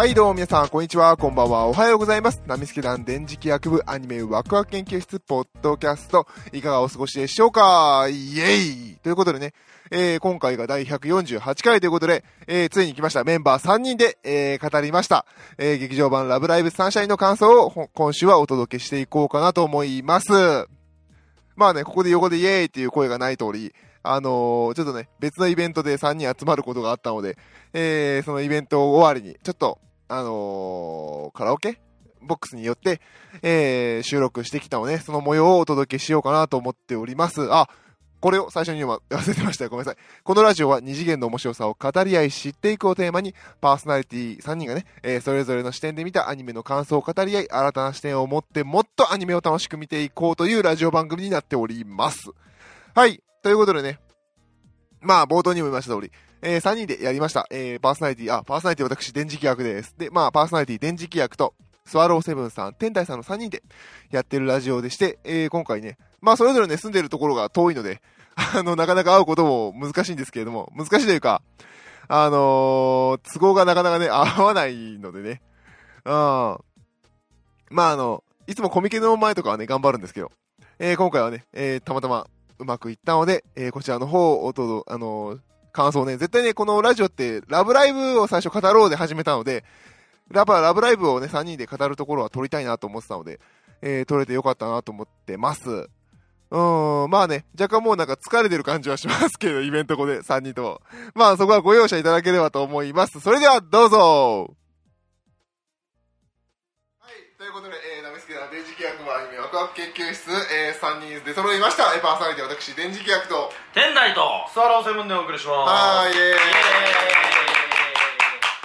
はい、どうも皆さん、こんにちは、こんばんは、おはようございます。ナミスケ団電磁気学部アニメワクワク研究室ポッドキャスト、いかがお過ごしでしょうか？イエイということでね、えー、今回が第148回ということで、えー、ついに来ました。メンバー3人で、えー、語りました。えー、劇場版ラブライブサンシャインの感想を今週はお届けしていこうかなと思います。まあね、ここで横でイエーイっていう声がない通り、あのー、ちょっとね、別のイベントで3人集まることがあったので、えー、そのイベント終わりに、ちょっと、あのー、カラオケボックスによって、えー、収録してきたので、その模様をお届けしようかなと思っております。あ、これを最初に言うの忘れてましたよ。ごめんなさい。このラジオは二次元の面白さを語り合い知っていくをテーマに、パーソナリティ3人がね、えーそれぞれの視点で見たアニメの感想を語り合い、新たな視点を持ってもっとアニメを楽しく見ていこうというラジオ番組になっております。はい。ということでね、まあ、冒頭にも言いました通り、えー3人でやりました。えーパーソナリティ、あ、パーソナリティ私、電磁気役です。で、まあ、パーソナリティ、電磁気役と、スワローセブンさん、天台さんの3人でやってるラジオでして、えー今回ね、まあ、それぞれね、住んでるところが遠いので、あの、なかなか会うことも難しいんですけれども、難しいというか、あのー都合がなかなかね、合わないのでね。うん。まあ、あの、いつもコミケの前とかはね、頑張るんですけど、えー今回はね、えーたまたまうまくいったので、えーこちらの方をおと、あのー感想ね、絶対ね、このラジオって、ラブライブを最初語ろうで始めたので、やっぱラブライブをね、3人で語るところは撮りたいなと思ってたので、えー撮れてよかったなと思ってます。うーん、まあね、若干もうなんか疲れてる感じはしますけど、イベント後で3人とも。まあそこはご容赦いただければと思います。それではどうぞはい、ということで、えー、電磁気学部アニメワクワク研究室、えー、3人で揃いました。えーパーソナリティ私、電磁気学と、天台と。スワローセブンでお送りします。はーい、イエーイ。イエ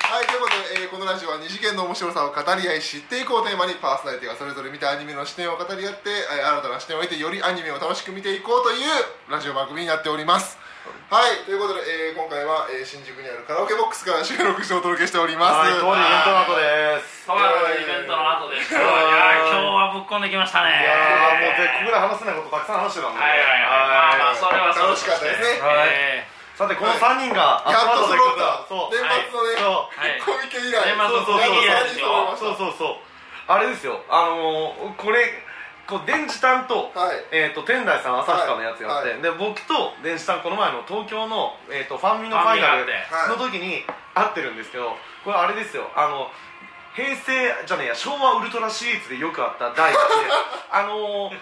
はい、ということで、えーこのラジオは二次元の面白さを語り合い知っていこうテーマにパーソナリティがそれぞれ見たアニメの視点を語り合って、えー新たな視点を得てよりアニメを楽しく見ていこうというラジオ番組になっておりますはいということで、えー今回は、えー新宿にあるカラオケボックスから収録してお届けしておりますはい、当イベントの後です。とあるイベントの後です。い。やー今日はぶっこんできましたね。いやーもう絶ここで話せないことたくさん話してたんで。はいはいはい。まあまあそれはそう楽しかったですね。はいえさてこの3人が集やっとまったという揃った。年末のね、そうはい。コミケ以来。年末のそうそうコミケ以来ですよそうそうそう。あれですよ。あのー、これこう電磁タンと,、はい。えー、と天台さん旭川のやつやって、はい。で僕と電磁タンこの前の東京の、えー、とファンミのファイナルの時に会ってるんですけどこれあれですよ。あの平成じゃねえや昭和ウルトラシリーズでよくあった第一であのー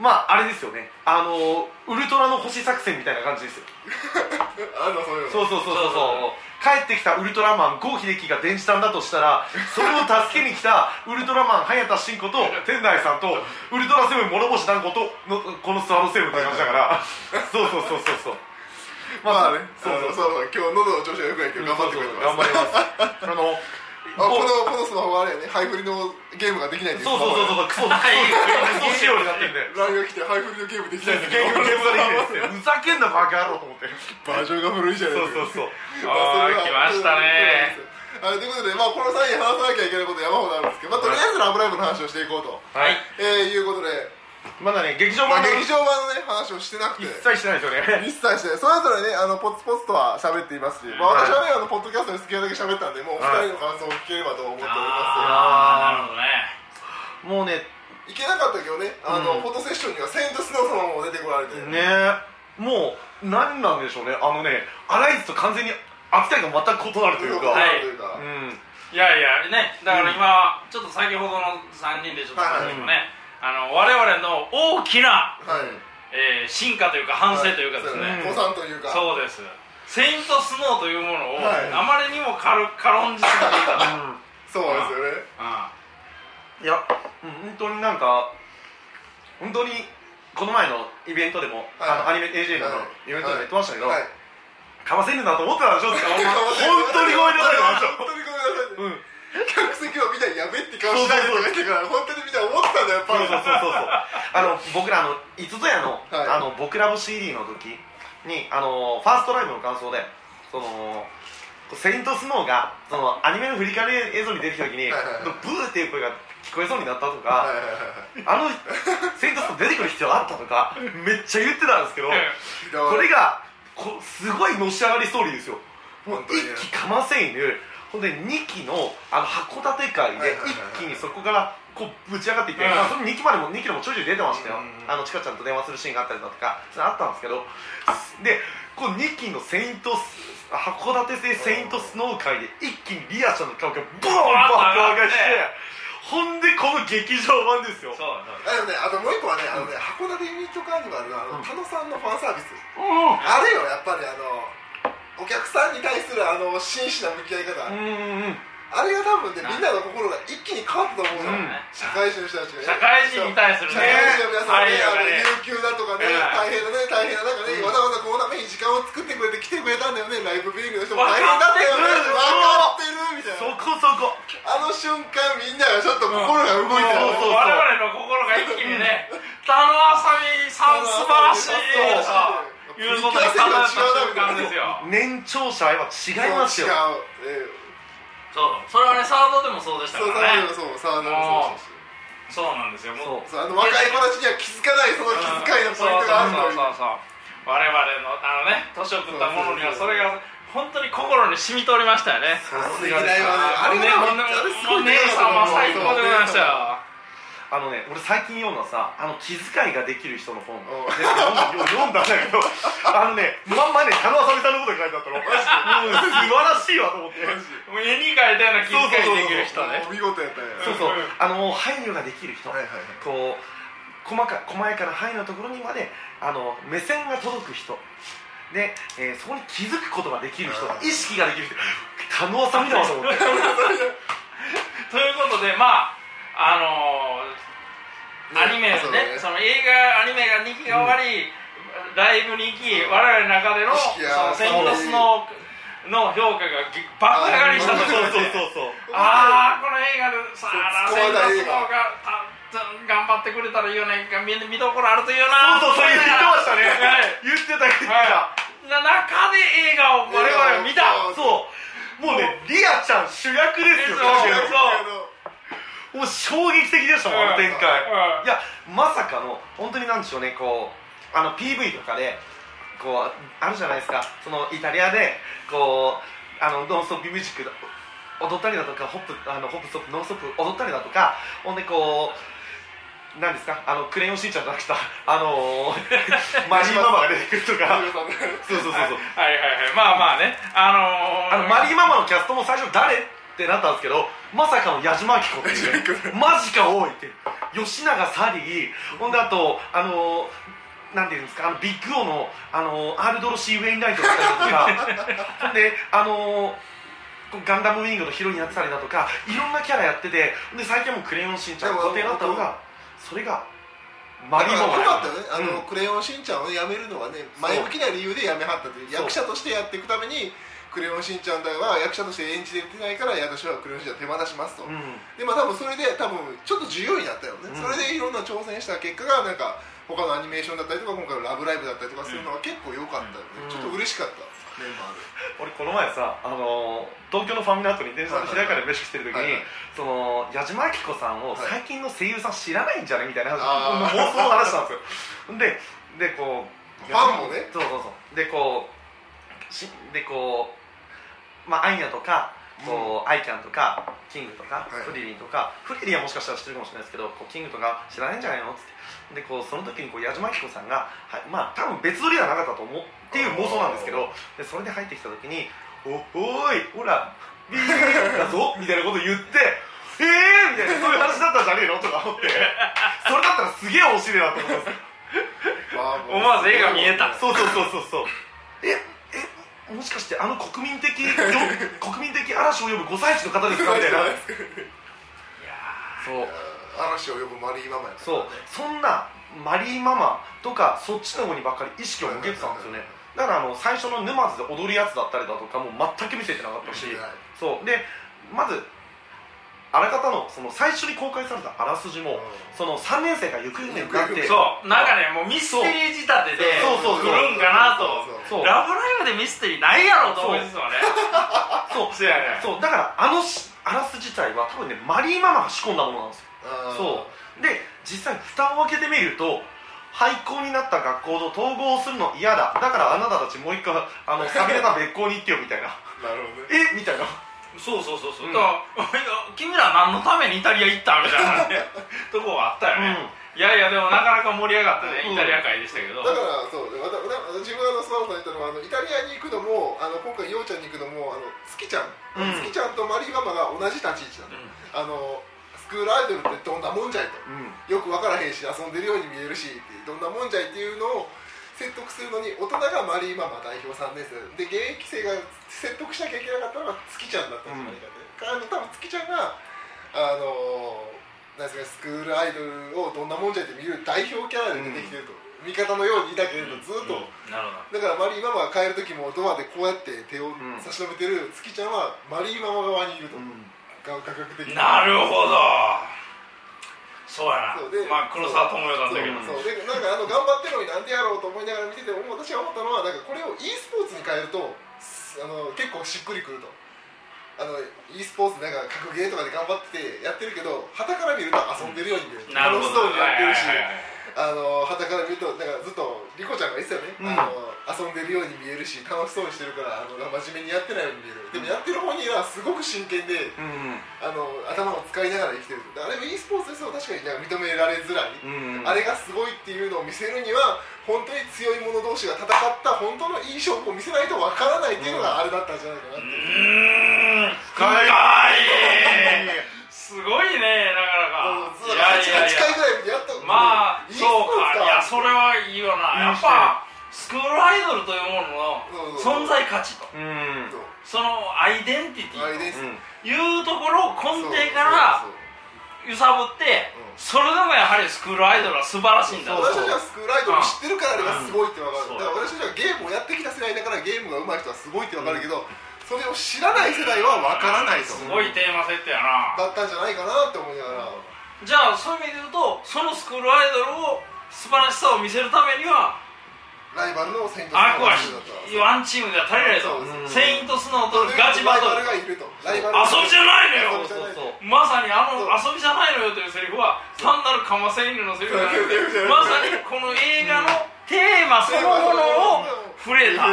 まああれですよね。あのーウルトラの星作戦みたいな感じですよ。あるのそういうの。そうそうそう。そうそうそう帰ってきたウルトラマン郷秀樹が電子弾だとしたらそれを助けに来たウルトラマン早田真子と天台さんとウルトラセブン諸星団子とのこのスワローセブンって感じだから。そうそうそうそうそう。まあねそうそう。そうそう今日喉の調子が良くないけど頑張ってくれてます。頑張ります。あのあこのこのスマホはあれやね。ハイフリのゲームができないっていそうそうそうそう。クソクはいソ仕様になってんで LINE が来てハイフリのゲームできないんだけど。ゲームゲームができないですよふざけんなバカ野郎と思って。バージョンが古いじゃないですか。そうそうまあそれはあー来ましたね。あということで、まあ、この際に話さなきゃいけないこと山ほどあるんですけど、まあ、とりあえず「ラブライブ!」の話をしていこうと、はい。えー、いうことで、まだね劇場まあ、版の劇場版のね話をしてなくて。一切してないですよね。一切してそれぞれねあのポツポツとは喋っていますし、まあ、はい私はねあのポッドキャストで好きなだけ喋ったんでもうお二人の感想を聞ければと思っておりまあーなるほどね。もうねす行けなかったけどね。あの、うん。フォトセッションにはセイントスノー様も出てこられて、ね。もう何なんでしょうね。あのねアライズと完全に扱いが全く異なるというか、はいというか。うん。いやいやねだから今ちょっと先ほどの3人でちょっと話してもねあの我々の大きな、はい、えー進化というか反省というかですね、うん子さんというか。そうです。セイントスノーというものを、はい。あまりにも軽軽んじすぎていた。と、そうですよね。あいや、うん、本当になんか本当にこの前のイベントでも、はい。あのアニメ AJ のはい。イベントでも言ってましたけど、はい。かませるなと思ってたでしょ本当 にごめんなさい本当にごめんなさい、うん客席を見たらやべって顔しないでとか言ってから本当にみんな思ってたんだよやっぱりそうそう。そうそうあの僕らあのいつぞやの,、はい。あの僕ラブ CD の時にあのファーストライブの感想でそのセイントスノーがそのアニメの振り返り映像に出てきた時に、ブーっていう声が聞こえそうになったとか、あのセイントスノー出てくる必要あったとかめっちゃ言ってたんですけど、これがこすごいのし上がりストーリーですよ。もう一気かませ犬ほんで2期のあの函館会で一気にそこからこうぶち上がっていって、うん。まあ、その2期までも2期でもちょいちょい出てましたよ、うん。あのちかちゃんと電話するシーンがあったりだとかそれあったんですけどでこう2期のセイントス函館でセイントスノー会で一気にリアちゃんの顔がボーン爆上がりしてほんでこの劇場版ですよ。そうあのねあともう一個はねあのね函館ユニットカーニバルのあのうん。田野さんのファンサービス。うん。あれよやっぱりあのお客さんに対するあの真摯な向き合い方、うんうんあれが多分ねみんなの心が一気に変わったと思うの、うん。社会人の人たちが社会人に対する社ね会人の皆さんね、あのね有給だとかね、うん。大変だね大変な中ね、うん。わざわざこのために時間を作ってくれて来てくれたんだよねライブビューイングの人も分大変だったよねかってる分かってるみたいそなこそこ。あの瞬間みんながちょっと心が動いたよね、そうそう我々の心が一気にね田野あさみさん素晴らしい。ということで叶った瞬間ですよ年長者は違いますよ違う、えそうそれはねサードでもそうでした、からねそうそうそうそうそうそうなんですよもうそうあの若い子たちには気づかないその気遣いのポイントがあるのよそうそうそうそう我々のあのね年を食ったものにはそれが本当に心に染みておりましたよねあの歴代はねあれがもうねもうねもう姉さんは最高でございましたよあのね俺最近読んださあの気遣いができる人の本。で読んだ読んだんだけど あのねまんまね田野あさみさんのこと書いてあったの。もう素晴らしいわと思って。もう絵に描いたような気遣いできる人ね。お見事やったね。そうそう。あのもう配慮ができる人。はいはいはい。こう細か細やかな範囲のところにまであの目線が届く人。で、えーそこに気づくことができる人。うん意識ができる人。田野あさみだわと思って。ということでまああのーアニメね。ね。その映画アニメが2期が終わり、ライブに行き我々の中での意そのセイントスのの評価がぎ爆上がりしたと。ころでそうああこの映画でさあセイントスのがたた頑張ってくれたらいいよね見見どころあるといいよな。そうそうそう言ってましたね。はい。言ってた言ってた、はい。な中で映画を我々は見た。そう。もうねリアちゃん主役ですよそうもう衝撃的でしたもん、あの展開、うん。いやまさかの本当になんでしょうねこうあの PV とかでこうあるじゃないですか。そのイタリアでこうあのノンストップミュージック踊ったりだとかホップあのホップストップノンストップ踊ったりだとかほんでこうなんですか？あのクレヨンしんちゃんじゃなくてあのー、マリーママが出てくるとか。そうそうそうそう。はいはいはい。まあまあね。あのー、あのマリーママのキャストも最初誰？ってなったんですけどまさかの矢島明子っていうねマジか多いって吉永サリー。ほんであとあのなんていうんですかあのビッグオのあのアールドロシー・ウェインライトだったりだとか。であのガンダムウィングのヒロインやってたりだとかいろんなキャラやっててで最近はもうクレヨンしんちゃん固定だったのがそれがマリーママよかったよね。あの、うん。クレヨンしんちゃんを辞めるのはね前向きな理由で辞めはったという。役者としてやっていくためにクレヨンしんちゃんだは役者として演じれてないから私はクレヨンしんちゃん手放しますと、うん。でまあ多分それで多分ちょっと重要になったよね、うん。それでいろんな挑戦した結果がなんか他のアニメーションだったりとか今回の「ラブライブ!」だったりとかするのは結構良かったよね、うん。ちょっと嬉しかった。メンバーで俺この前さ、あのー東京のファミナートに電車で平かで飯食ってる時に、はいはいその矢島明子さんをはい最近の声優さん知らないんじゃねみたいな話、妄想の話なんですよ。ででこうファンもね。そうそうそう。でこうしでこうまあアイニャとかこう、アイキャンとかキングとか、はい。フリリンとかフリリンはもしかしたら知ってるかもしれないですけどこうキングとか知らないんじゃないのって。でこうその時にこう矢島明子さんが、はい、まあ多分別撮りではなかったと思うっていう妄想なんですけどでそれで入ってきた時に「おおーいほらビーだぞ」みたいなこと言って「えー!」みたいなそういう話だったんじゃねえのとか思って。それだったらすげえ面白いなと思ったんです思わず絵が見えた。そうそうそうそう。そうええもしかしてあの国民的よ国民的嵐を呼ぶ5歳児の方ですかみたいな。そう。嵐を呼ぶマリーママやったそう。そんなマリーママとかそっちの方にばっかり意識を向けてたんですよね。だからあの最初の沼津で踊るやつだったりだとかも全く見せてなかったし。はい。そう。でまずあらかたのその最初に公開されたあらすじもその3年生が行方不明になってそう。なんかねもうミステリー仕立てでそうそうそう。来るんかなと。そうラブライブでミステリーないやろと思うんですよね。そう。そうやね。そう。だからあのしあらす自体は多分ねマリーママが仕込んだものなんですよ。そう。で実際蓋を開けてみると廃校になった学校と統合するの嫌だ。だからあなたたちもう一回あの寂れた別校に行ってよみたいな。なるほどね。え？みたいなそうそうそうそう、うん。だから君ら何のためにイタリア行ったみたいなね とこがあったよね、いやいやでもなかなか盛り上がったね、うん。イタリア界でしたけど、だからそう自分のスマホさん言ったのはあのイタリアに行くのもあの今回ようちゃんに行くのもあの月ちゃん、うん。月ちゃんとマリーママが同じ立ち位置なの、あのスクールアイドルってどんなもんじゃいと。うん。よく分からへんし遊んでるように見えるしってどんなもんじゃいっていうのを説得するのに大人がマリーママ代表3年生で現役生が説得しなきゃいけなかったのが月ちゃんだったんじゃないかって、あの多分月ちゃんがあのなんですかスクールアイドルをどんなもんじゃいって見る代表キャラで出てきてると、味方のようにいたけれどずっと、なるほだからマリーママが帰る時もドアでこうやって手を差し伸べてる月ちゃんはマリーママ側にいると、が価格的に。どなるほどそうやな。そうでまあ黒沢智代なんだけど。そうでなんかあの頑張ってるのになんでやろうと思いながら見てても私が思ったのはなんかこれを e スポーツに変えるとすあの結構しっくりくると。あの e スポーツなんか格ゲーとかで頑張っててやってるけど旗から見ると遊んでるように見える、楽しそうにやってるし、あの旗から見るとなんかずっとリコちゃんが言ってたよね、うん。あの遊んでるように見えるし楽しそうにしてるからあの真面目にやってないように見えるでもやってる本人はすごく真剣でうんあの頭を使いながら生きてる。あれも e スポーツですと確かになんか認められづらい、うんあれがすごいっていうのを見せるには本当に強い者同士が戦った本当のいい証拠を見せないとわからないっていうのがあれだったんじゃないかなって、う。ーん。深い。すごいね8回やぐらい見てやっとまあ e スそうか。いやそれはいいよな。やっぱスクールアイドルというものの存在価値と。うん。そのアイデンティティと。いうところを根底から揺さぶってうん。それでもやはりスクールアイドルは素晴らしいんだ私たちはスクールアイドルを知ってるからあれがすごいってわかうん。る、だから私たちはゲームをやってきた世代だからゲームが上手い人はすごいってわかるけど、それを知らない世代はわからないと。すごいテーマ設定やな。だったんじゃないかなって思いながら、じゃあそういう意味で言うとそのスクールアイドルを素晴らしさを見せるためにはライバルのセイントアクアスノーだったワンチームでは足りないとそうですセイントスノーとガチバトル。遊びじゃないのよ。まさにあの遊びじゃないのよというセリフは単なるカマセイヌのセリフじゃなくてそう。まさにこの映画のテーマそのものを触れた。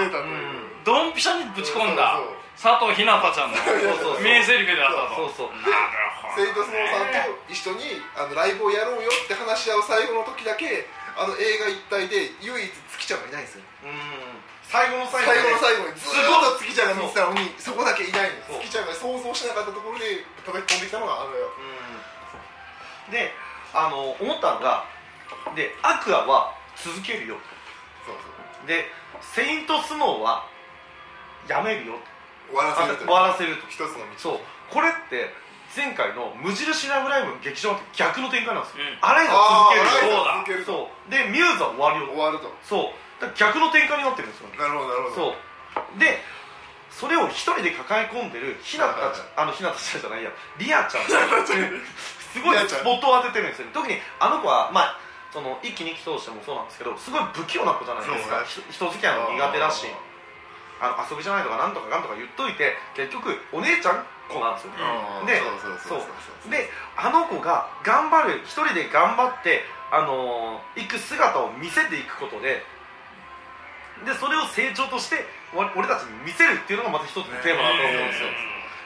ドンピシャにぶち込んだ。そう佐藤ひなたちゃんのそうそう名セリフであったと。そうそう。なるほどセイントスノーさんと一緒にあのライブをやろうよって話し合う最後の時だけあの映画一体で唯一月ちゃんがいないんですよ。うん。最後の最最後後の最後にずっと月ちゃんが見てたのにそこだけいないの。月ちゃんが想像しなかったところで叩き込んできたのがあのよ。うん。であの思ったのがでアクアは続けるよ。そうそう。でセイントスノーはやめるよ終わらせると終わらせると。一つの道。そう。これって前回の無印ラブライブの劇場って逆の展開なんですよ、うん。あれがあ続けるよーライブ続けると。そう。でミューズは終わるよ。終わると。そう。逆の展開になってるんですよなるほどなるほど。そう。でそれを一人で抱え込んでるひなたちあのひなたちゃんじゃないや。リアちゃん。すごいスポットを当ててるんですよ特にあの子はまあその一期二期通してもそうなんですけどすごい不器用な子じゃないですか、そひ人付き合いも苦手だしあの遊びじゃないとかなんとかなんとか言っといて結局お姉ちゃん子なんですよね。あーでそうそうそうそうであの子が頑張る一人で頑張ってあのー行く姿を見せていくことででそれを成長としてわ俺たちに見せるっていうのがまた一つのテーマだと思うんですよ。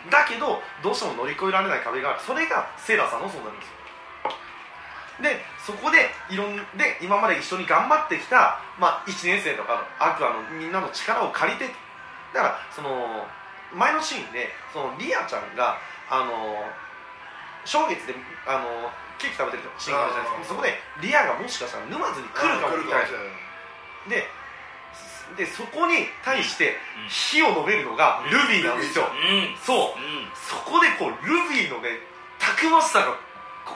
だけどどうしても乗り越えられない壁がある。それがセーラーさんのそうなんですよ。でそこでいろんで今まで一緒に頑張ってきた、まあ、1年生とかのアクアのみんなの力を借りてだからその前のシーンでそのリアちゃんがあの正月であのケーキ食べてるシーンがあるじゃないですか。そこでリアがもしかしたら沼津に来るかもみたいな。ででそこに対して火を述べるのがルビーなんですよ、うん。そう。うん。そこでこうルビーのねたくましさが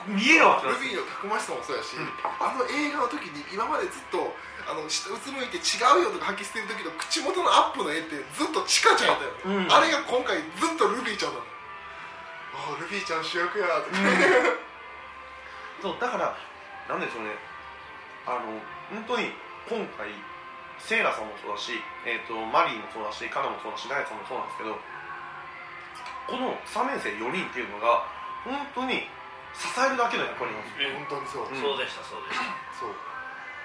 見えるわけルビーのたくましさもそうやし、うん。あの映画の時に今までずっとあの下うつむいて違うよとか吐き捨てる時の口元のアップの絵ってずっとチカちゃんやったよ、うん。あれが今回ずっとルビーちゃんなの。ああルビーちゃん主役やとか、そうだからなんでしょうね。あの本当に今回セイラさんもそうだし、えー、とマリーもそうだしカナもそうだしダイヤさんもそうなんですけどこの3年生4人っていうのが本当に支えるだけの役割なんですよ。本当にそう、うん。そうでしたそうでした。そう。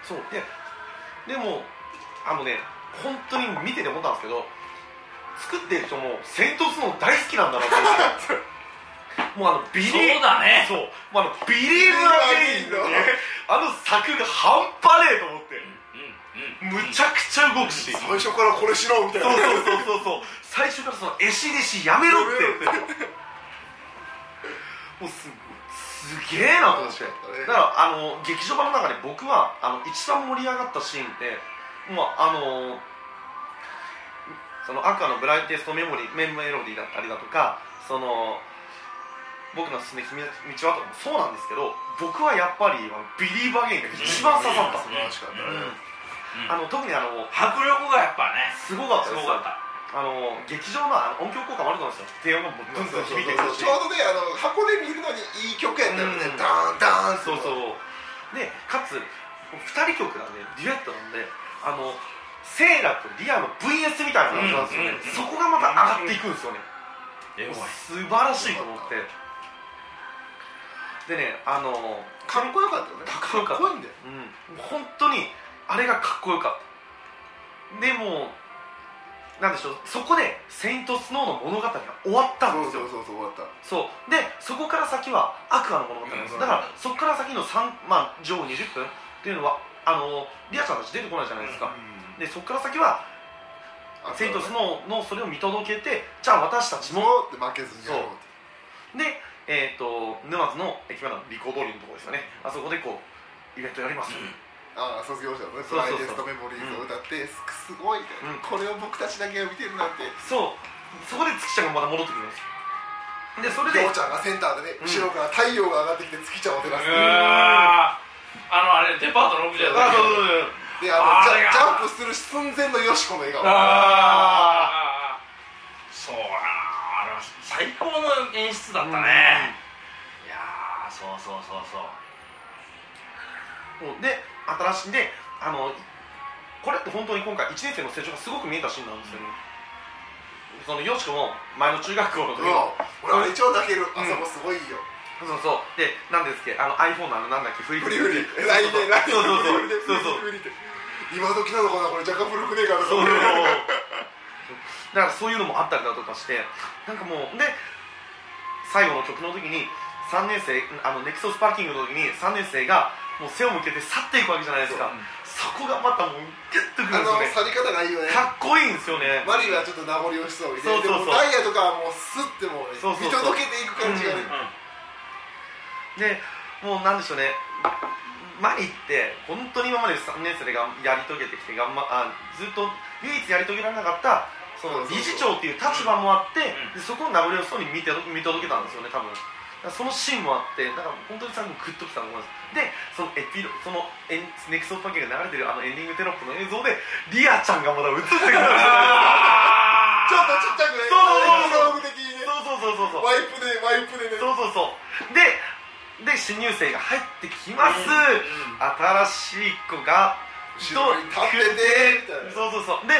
そう。ででもあのね本当に見てて思ったんですけど作ってる人もセイントスノー大好きなんだなと思って。もうあのビリー。そうだね。そう。もうあの Believe again のねあの作が半端ねえと思って。うんうんむちゃくちゃ動くし。最初からこれしろみたいな。そうそうそうそうそう。最初からその絵師弟子やめろって もうすすげえなと思って。だからあの劇場版の中で僕はあの一番盛り上がったシーンってもうあのそのアクアの Brightest メモリーメ Melody だったりだとかその僕の進んで君の道はとかもそうなんですけど僕はやっぱり Believe again が一番刺さった、素晴らしかったねあの特にあの迫力がやっぱねすごかったです。すごかったあの劇場のあの音響効果もあると思うんですよ。低音がもうブンブン響いてくるし。ちょうどねあの箱で見るのにいい曲やったよね、うん。ダーンダーンそうそう。でかつ2人曲なんでデュエットなんであのセイラとリアの VS みたいな感じなんですよね、うんうんそこがまた上がっていくんですよね、エゴい。素晴らしいと思って。でねあのかっこよかったよね。かっこよかった。かっこいいんだよ。うん。本当にあれがかっこよかった。でもなんでしょうそこで「セイント・スノー」の物語が終わったんですよ。そうそうそうそう終わった。そう。でそこから先はアクアの物語なんですうんだからそこから先の3まあ上後20分っていうのはあのリアちゃんたち出てこないじゃないですか、でそこから先はあセイント・スノーのそれを見届けてじゃあ私たちももって負けずにやろうでえっ、と沼津の駅前のリコー通りのところですよね。あそこでこうイベントやります、ああ卒業者のね。そうそうそう。プライテストメモリーズを歌ってすすごいみたいなうん。これを僕たちだけが見てるなんて。そう。そこで月ちゃんがまた戻ってくるんですでそれでりょうちゃんがセンターでねうん。後ろから太陽が上がってきて月ちゃんを照らす。うわー。あのあれデパートの奥じゃあない？そうそうそう。であのジャンプする寸前のよしこの笑顔。あー。そうあれは最高の演出だったね、いやーそうそうそうそう。うんで新しいんであのこれって本当に今回1年生の成長がすごく見えたシーンなんですよね、そのよしこも前の中学校の時うんの、俺あれ一応泣ける。あそこすごいよ。そうそうでなんですっけあの iPhone のあのなんだっけフリフリ。フリそう LINE で LINE そうそうそう。でそうそう。フリフリで。今時なのかなこれ。若干古くねえかとかそう。だからそういうのもあったりだとかして。なんかもうで最後の曲の時に3年生あのネクソスパーキングの時に3年生がもう背を向けて去っていくわけじゃないですか。そこがまたもうギュッとくるあのんですよね。去り方がいいよね。かっこいいんですよね。マリーはちょっと名残惜しそうにね。そうそうそう。ダイヤとかはもうスッてもうねそうそうそう。見届けていく感じがね。でもうなんでしょうね。マリって本当に今まで3年生でがんやり遂げてきて頑張あずっと唯一やり遂げられなかったその理事長っていう立場もあって、うん。でそこを名残惜しそうに見て見届けたんですよね多分そのシーンもあってだから本当に最後グッときたと思いますでそのエピロそのエンネクソパッケが流れてるあのエンディングテロップの映像でリアちゃんがまだ映ってくる ちょっとちっちゃくね。そうそうそう。エピローグ的にね。そうそうそうそう。そうワイプでワイプでね。そうそうそう。でで新入生が入ってきます、うん新しい子が後ろに立っててみたいな。そうそうそう。で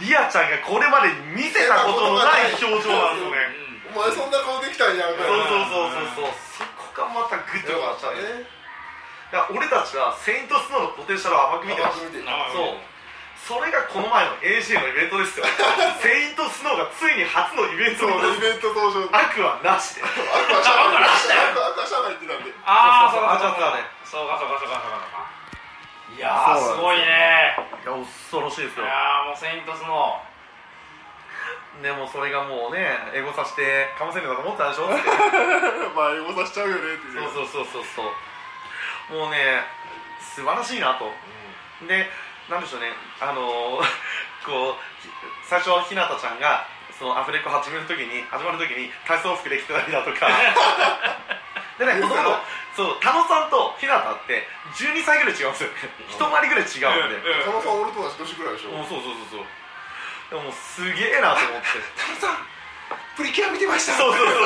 リアちゃんがこれまでに見せたことのない表情なんですよねお前そんな顔できたんやみたいなそうそうそうそうそう。そこがまたグッとよかったね。だから俺たちはセイントスノーのポテンシャルを甘く見てましたそう。それがこの前の AJ のイベントですよ。セイントスノーがついに初のイベントそうにイベント登場アクはなしで。アクアシャワーアクアアクアシャワー行ってたんで。ああそうかそうそうか。そうかそうかそうかそうか。いやすすごいね。いや恐ろしいですいよやーもうセイントスノでもそれがもうね英語させてかませんだと思ったでしょ？っ てまあエゴさしちゃうよねっていう。そうそうそうそうそう。もうね素晴らしいなと。でなんでしょうね。あのー こうひ最初ひなたちゃんがそのアフレコ始める時に始まる時に体操服で着てたりだとか。でねもともとそう田野さんとひなたって12歳ぐらい違うんですよ。ね一回りぐらい違うんで、うんこのさん俺と同じ年ぐらいでしょ？そうそうそうそうでももうすげえなと思って。タムさんプリキュア見てました。そうそうそう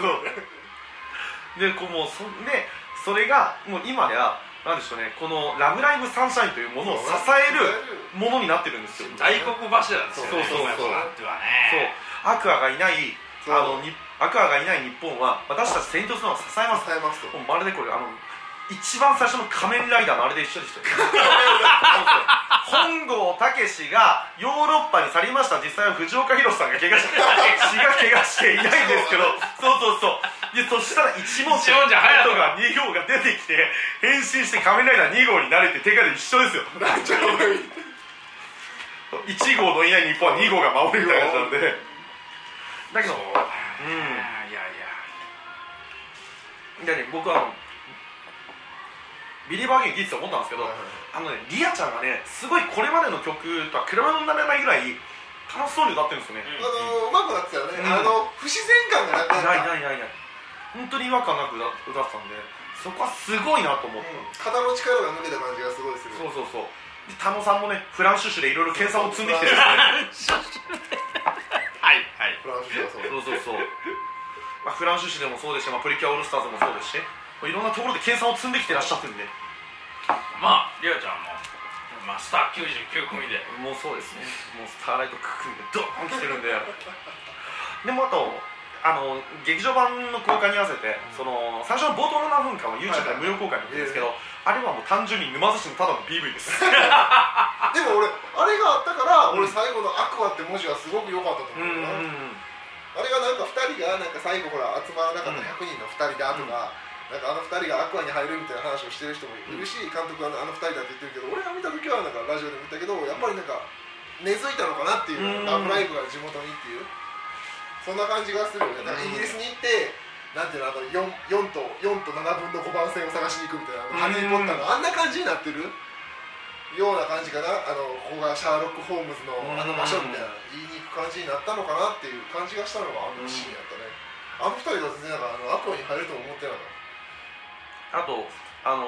そう。でこうもうそでそれがもう今やなんでしょうねこの「ラブライブサンシャイン」というものを支えるものになってるんですよ。大黒柱ですよね。そうそうそうアクアがいないあのにアクアがいない日本は私たちセイントスノーが支えます。支えます。とまるでこれあの一番最初の仮面ライダーのあれで一緒でしたよ。本郷武がヨーロッパに去りました。実際は藤岡弘さんが怪我して血が怪我していないんですけどそうそうそう。でそしたら一文字が2号が出てきて変身して仮面ライダー2号になれって手がで一緒ですよ。なんちゃうのいい1号のいない日本は2号が守るみたいな感じなんで。だけどそうん。ねいやいや。でね僕は Believe again 聞いてて思ったんですけど、あのねリアちゃんがねすごいこれまでの曲とは比べ物にならないぐらい楽しそうに歌ってるんですよね、あのうまくなってたよね、うん。あの不自然感がなくなった。ないないないない。本当に違和感なく歌歌ってたんでそこはすごいなと思って、うん。肩の力が抜けた感じがすごいする。そうそうそう。で田野さんもねフランシュシュでいろいろ計算を積んできてるんで。すねはい。はい。フランス人はそう。そうそうそう、まあ、フランシュシュでもそうですし、まあ、プリキュアオールスターズもそうですしいろんなところで計算を積んできてらっしゃってるんで。まあリアちゃんも、まあ、スター99組で。もうそうですね。もうスターライトクックンでドーン来てるんで。でもあとあの劇場版の公開に合わせてその最初の冒頭の7分間は YouTube で無料公開なんですけど、あれはもう単純に沼津市のただの PV です。でも俺あれがあったから、俺最後の「アクア」って文字はすごく良かったとうん。う思うよな、ん。あれがなんか2人がなんか最後ほら集まらなかった100人の2人だとか、なんかあの2人がアクアに入るみたいな話をしてる人もいるし、監督はあの2人だって言ってるけど俺が見た時はなんかラジオで見たけどやっぱりなんか根付いたのかなっていう、うん。ラブライブが地元にっていうそんな感じがするよねイギリスに行ってなんていうのあの 4, 4と4と7分の5番線を探しに行くみたいなあのハリー・ポッターのあんな感じになってるような感じかなあのここがシャーロック・ホームズのあの場所みたいな言いに行く感じになったのかなっていう感じがしたのがあのシーンやったね、あの二人は全然なんかあのアクアに入ると思ってなかっあとあの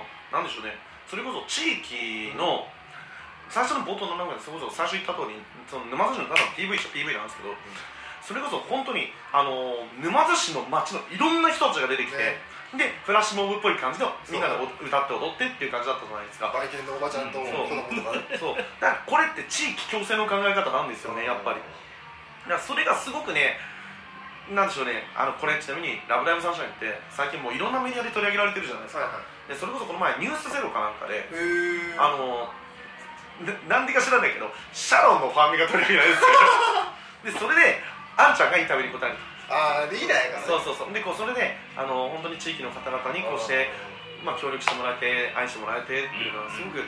ー、なんでしょうね。それこそ地域の最初の冒頭の中でそれこそ最初言った通りその沼津市のただの PV っちゃ PV なんですけど、それこそ本当に、あのー沼津市の町のいろんな人たちが出てきて、でフラッシュモブっぽい感じのみんなでお歌って踊ってっていう感じだったじゃないですか。た売店のおばちゃんと子供とかね。そう。だからこれって地域共生の考え方なんですよねやっぱり。だからそれがすごくねなんでしょうね。あのこれちなみに「ラブライブサンシャイン」って最近もういろんなメディアで取り上げられてるじゃないですか、はいはい。でそれこそこの前「ニュースゼロかなんかであのななんでか知らないけどシャロンのファンミが取り上げられてるんですよ。でそれであんちゃんがインタビューに答えるああリーダーやからね。そうそうそう。でこうそれであの本当に地域の方々にこうして、まあ、協力してもらえて愛してもらえてっていうのはすごく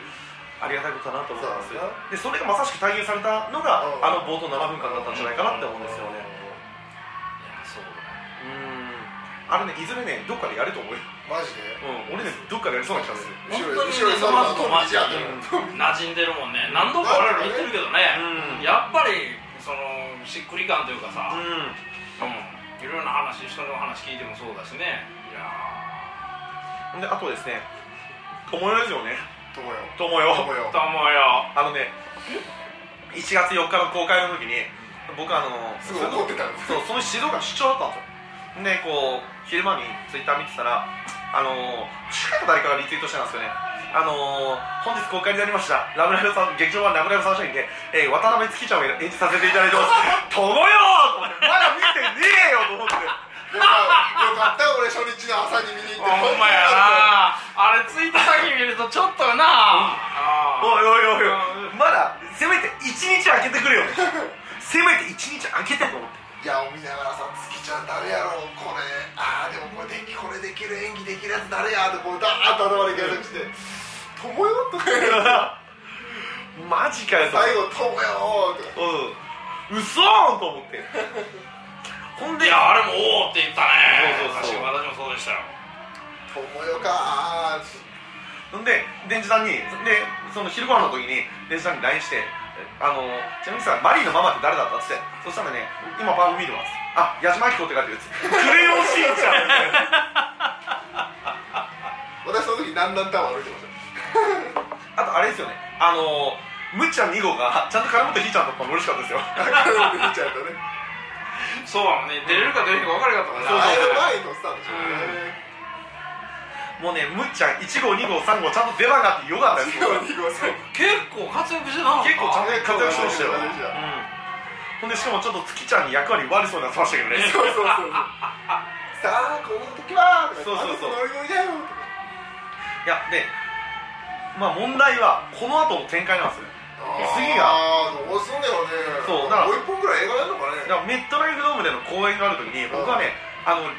ありがたいことだなと思いますでそれがまさしく体現されたのがうん。あの冒頭7分間だったんじゃないかなって思うんですよねあれねいずれねどっかでやると思うよ、マジで？うん、俺ねどっかでやりそうな気がする。本当にね沼津とマジや町に馴染んでるもんね。何度か我々言ってるけどね、うん。やっぱりそのしっくり感というかさ、うん。うん。いろんな話人の話聞いてもそうだしね。いやであとですね友よですよね。友よ。友よ。友よ。ーと思うよ。あのね1月4日の公開の時に僕あのすごい怒ってたんですそうその静岡出張だったんですよ。でこう昼間にツイッター見てたらあの近く誰かがリツイートしてたんですよね。あの本日公開になりました。ラブライブさん劇場版ラブライブサンシャインで、えー渡辺月ちゃんを演じさせていただいてます。友よと思って。まだ見てねえよと思って。よかった俺初日の朝に見に行って。ほんまやな。あれツイート先見るとちょっとな。あおいおいおいまだせめて1日空けてくれよ。せめて1日空けてと思って。いやを見ながらさ月ちゃん誰やろ。うこれああでもこれできこれできる演技できるやつ誰やってこうダーッと頭で検索して「友よ」とか言うマジかよ。最後「友よ」とかうん嘘ーんと思ってほんでいやあれもおおって言ったねそうそうそう私もそうでしたよ「友よ。かほんで電池さんにでその昼ご飯の時に電池さんに LINE して「あのちなみにさマリーのママって誰だった?」っつってそしたらね「今番組見るわ」っつって「あ矢島明子って書いてる」っつ。って「クレヨンしんちゃん」みたいな私その時ランランタワー歩いてました？あとあれですよね。あのむっちゃん2号がちゃんと金本ひーちゃんとかも嬉しかったですよ。金本見ちゃうとね。そうだもんね。出れるか出れるか分からなかったもんね。あれ。の前に乗ってたんでしょうねもうねむっちゃん1号2号3号ちゃんと出番があってよかったです。よ2号3号結構活躍してた結構ちゃんと活躍してましたよ、活躍してたうん、ほんでしかもちょっと月ちゃんに役割悪そうになってましたけどね。そうそうそうそう。さあこの時はそうそうそう。あの子ノリノリだよとか。いやでまあ問題はこの後の展開なんですよ。次が。どうすんだよね。そうだからもう一本ぐらい映画やるのかね。だからメットライフドームでの公演がある時に僕はねあの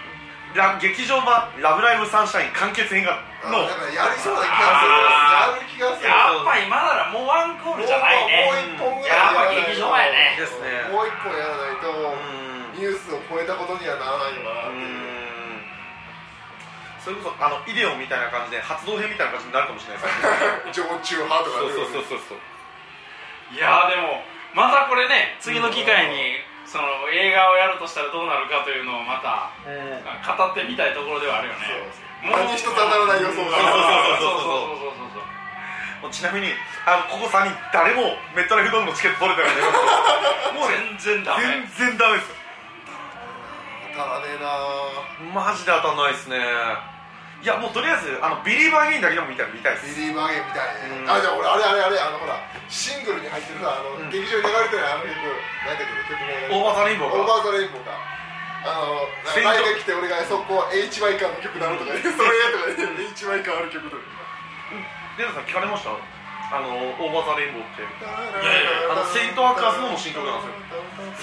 ラ劇場版「ラブライブサンシャイン」完結編がの。あなんかやりそうなあ気がする。ややる気がするっぱ今ならもうワンクールじゃないね。もう一本ぐらいやっぱ劇場前ね。ですね。もう一本やらないとうんニュースを超えたことにはならないのかなうっていう。んそれこそあのイデオンみたいな感じで発動編みたいな感じになるかもしれないですね。常駐派とかそうねそうそうそうそう。いやーでもまたこれね次の機会にその映画をやるとしたらどうなるかというのをまた語ってみたいところではあるよね。そう何一つ当たらない予想そうそうがそうそうそう。もうちなみにあのここ3人誰もメットライフドームのチケット取れたからね。もうね全然ダメ。全然ダメです。よ当たらねえなマジで当たんないですねいやもうとりあえずあのビリーバーゲインだけでも見たい見たいです。ビリー・バーゲンみたいね。うん。あじゃあ俺あれあれあれあのほらシングルに入ってるさあの、うん。劇場に流れてるあの曲何だっけ曲名オーバーザレインボーか。オーバーザレインボーか。あのセイントライブが来て俺がそこ HY 感の曲なのとかね。それとかね。HY 感ある曲とか。レナさん聞かれました？あのオーバーザレインボーって。あのセイントアーカーズのも新曲なんで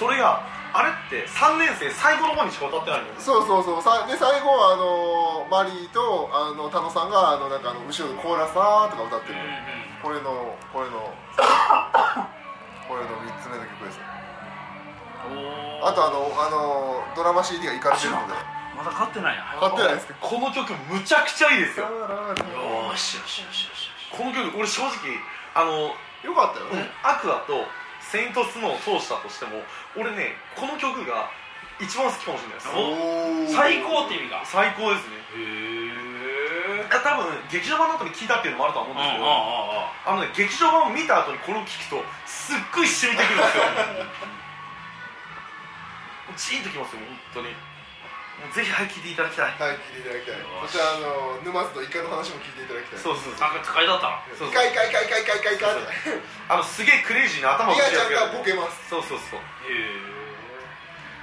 すよ。それがあれって3年生最後の方にしか歌ってないの？よそうそうそう。さで最後はあのマリーとあの田野さんがあのなんかあの後ろでコーラスーとか歌ってる、これのこれの これの3つ目の曲です。あとあのあのドラマ CD がいかれてるので。まだ買ってないや買ってないですけこの曲むちゃくちゃいいですよ。よーしよしよしよしこの曲俺正直あの、よかったよ。ね、アクアとセイントスノーを通したとしても俺ねこの曲が一番好きかもしれないです。最高って意味が。最高ですね。へえ多分劇場版の後に聞いたっていうのもあるとは思うんですけど、ああのね劇場版を見た後にこれを聞くとすっごい染みてくるんですよ。ジーンときますよ本当にぜひはい聞いていただきたい。はい聞いていただきたい。そしてあの沼津とイカの話も聞いていただきたい。そうそうそう。なんか書いてあったそうそう。イカイカイカイカイカイカイカって。あのすげえクレイジーな頭をイカちゃんがボケますそうそうそう。へえ。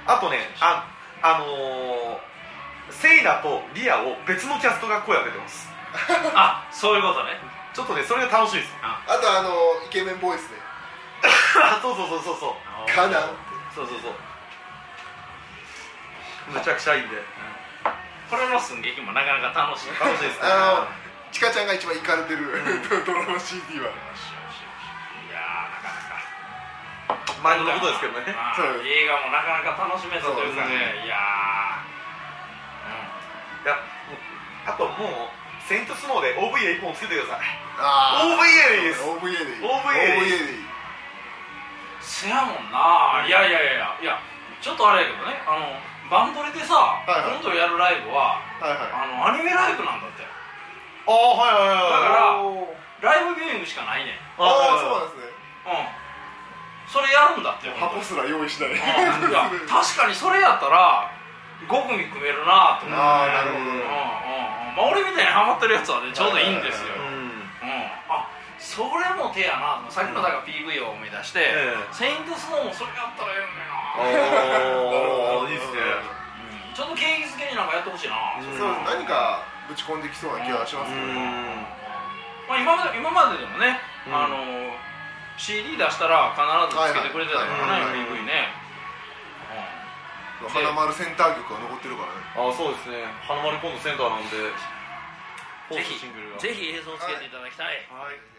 あとねああのー、セイナとリアを別のキャストが声を当ててます。あそういうことね。ちょっとねそれが楽しいです。あ。とあのイケメンボイスねあ そうそうそうそうそう。かなそうそうそうむちゃくちゃいいんで。これの寸劇もなかなか楽しい。よ楽しいですねあのチカちゃんが一番イカれてる。ドラマ CD はしよしよしいやーなかなか。前のことですけどね。まあ映画もなかなか楽しめたというかそうですね。いやいやあともうセイントスノーで OVA 一本つけてください。あ OVA です。OVA でいい OVA でいい OVA でいいうんせやもんな。いやいやいやいや。いやちょっとあれやけどね。あのバンドリでさ、いはい。今度やるライブははいはい。あのアニメライブなんだって。ああはいはいはいはい。だからライブビューイングしかないねん。ああそうなんですね。うん。それやるんだって箱すら用意しない。うんいや確かにそれやったら5組組めるなと思ってあーなるほど。うんうんうん。まあ俺みたいにハマってるやつはねちょうどいいんですよ、それも手やなさっきのだから PV を思い出して、ええ。セイントスノーもそれやったらええのにな、いいっすね。うん、ちょっと景気づけになんかやってほしいな、うんそう何かぶち込んできそうな気はしますけどうん。まあ、今まで今まででもね、うん。あの CD 出したら必ずつけてくれてたからね、はいはいはい。PV ね、花丸センター曲が残ってるからね。あそうですね。花丸今度センターなんで。うん、ぜひシングルが。ぜひ映像つけていただきたい、はい。はい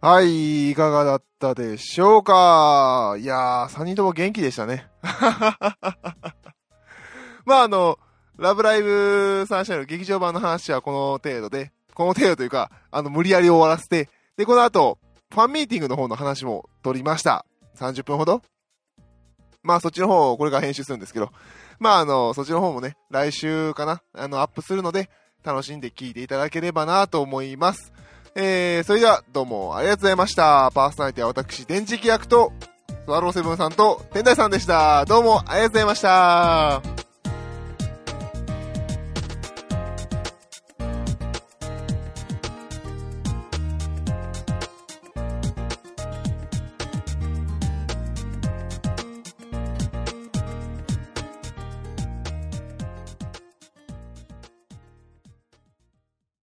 はい、いかがだったでしょうか？いやー、3人とも元気でしたね。まあ、あの、ラブライブサンシャインの劇場版の話はこの程度で、この程度というか、あの、無理やり終わらせて、で、この後、ファンミーティングの方の話も取りました。30分ほど？まあ、そっちの方を、これから編集するんですけど、まあ、あの、そっちの方もね、来週かな、あの、アップするので、楽しんで聞いていただければなと思います。えー、それでは、どうもありがとうございました。パーソナリティは私、電磁気役と、スワローセブンさんと、天台さんでした。どうもありがとうございました。